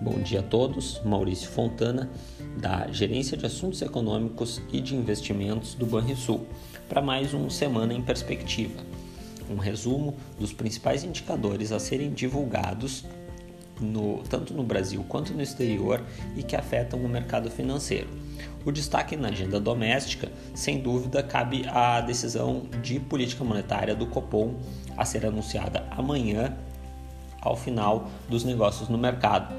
Bom dia a todos. Maurício Fontana, da Gerência de Assuntos Econômicos e de Investimentos do Banrisul, para mais um Semana em Perspectiva. Um resumo dos principais indicadores a serem divulgados no, tanto no Brasil quanto no exterior e que afetam o mercado financeiro. O destaque na agenda doméstica, sem dúvida, cabe à decisão de política monetária do Copom a ser anunciada amanhã ao final dos negócios no mercado.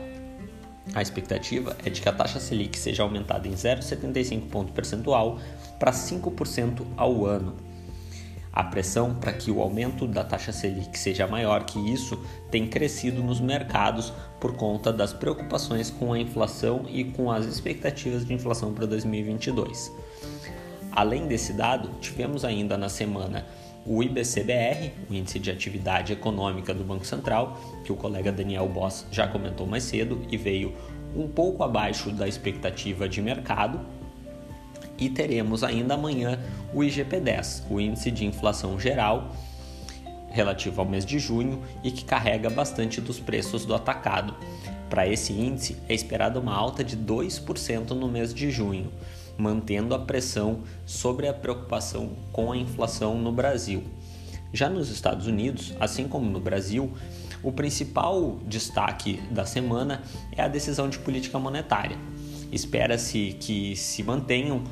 A expectativa é de que a taxa Selic seja aumentada em 0,75 ponto percentual para 5% ao ano. A pressão para que o aumento da taxa Selic seja maior que isso tem crescido nos mercados por conta das preocupações com a inflação e com as expectativas de inflação para 2022. Além desse dado, tivemos ainda na semana o IBCBR, o Índice de Atividade Econômica do Banco Central, que o colega Daniel Boss já comentou mais cedo e veio um pouco abaixo da expectativa de mercado. E teremos ainda amanhã o IGP-10, o Índice de Inflação Geral, relativo ao mês de junho e que carrega bastante dos preços do atacado. Para esse índice, é esperada uma alta de 2% no mês de junho mantendo a pressão sobre a preocupação com a inflação no Brasil. Já nos Estados Unidos, assim como no Brasil, o principal destaque da semana é a decisão de política monetária. Espera-se que se mantenham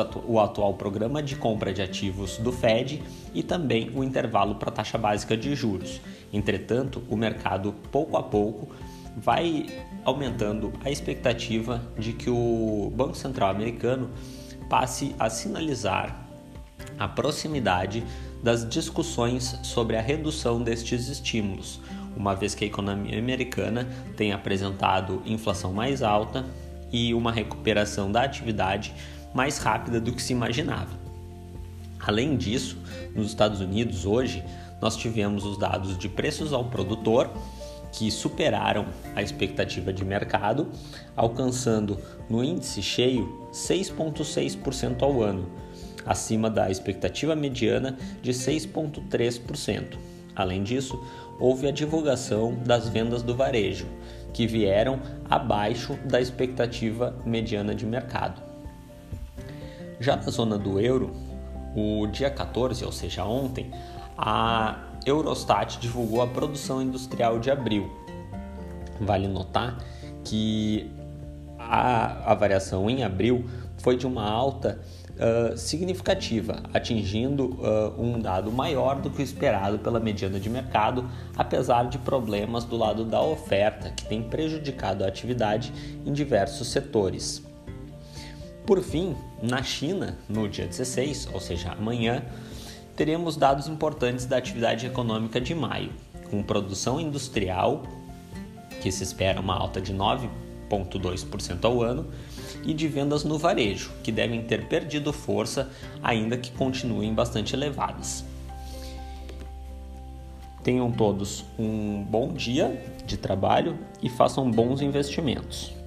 atu o atual programa de compra de ativos do Fed e também o intervalo para a taxa básica de juros. Entretanto, o mercado pouco a pouco vai aumentando a expectativa de que o Banco Central americano passe a sinalizar a proximidade das discussões sobre a redução destes estímulos, uma vez que a economia americana tem apresentado inflação mais alta e uma recuperação da atividade mais rápida do que se imaginava. Além disso, nos Estados Unidos hoje nós tivemos os dados de preços ao produtor que superaram a expectativa de mercado, alcançando no índice cheio 6,6% ao ano, acima da expectativa mediana de 6,3%. Além disso, houve a divulgação das vendas do varejo, que vieram abaixo da expectativa mediana de mercado. Já na zona do euro, o dia 14, ou seja, ontem, a Eurostat divulgou a produção industrial de abril. Vale notar que a, a variação em abril foi de uma alta uh, significativa, atingindo uh, um dado maior do que o esperado pela mediana de mercado, apesar de problemas do lado da oferta que tem prejudicado a atividade em diversos setores. Por fim, na China, no dia 16, ou seja, amanhã, teremos dados importantes da atividade econômica de maio, com produção industrial, que se espera uma alta de 9,2% ao ano, e de vendas no varejo, que devem ter perdido força, ainda que continuem bastante elevadas. Tenham todos um bom dia de trabalho e façam bons investimentos.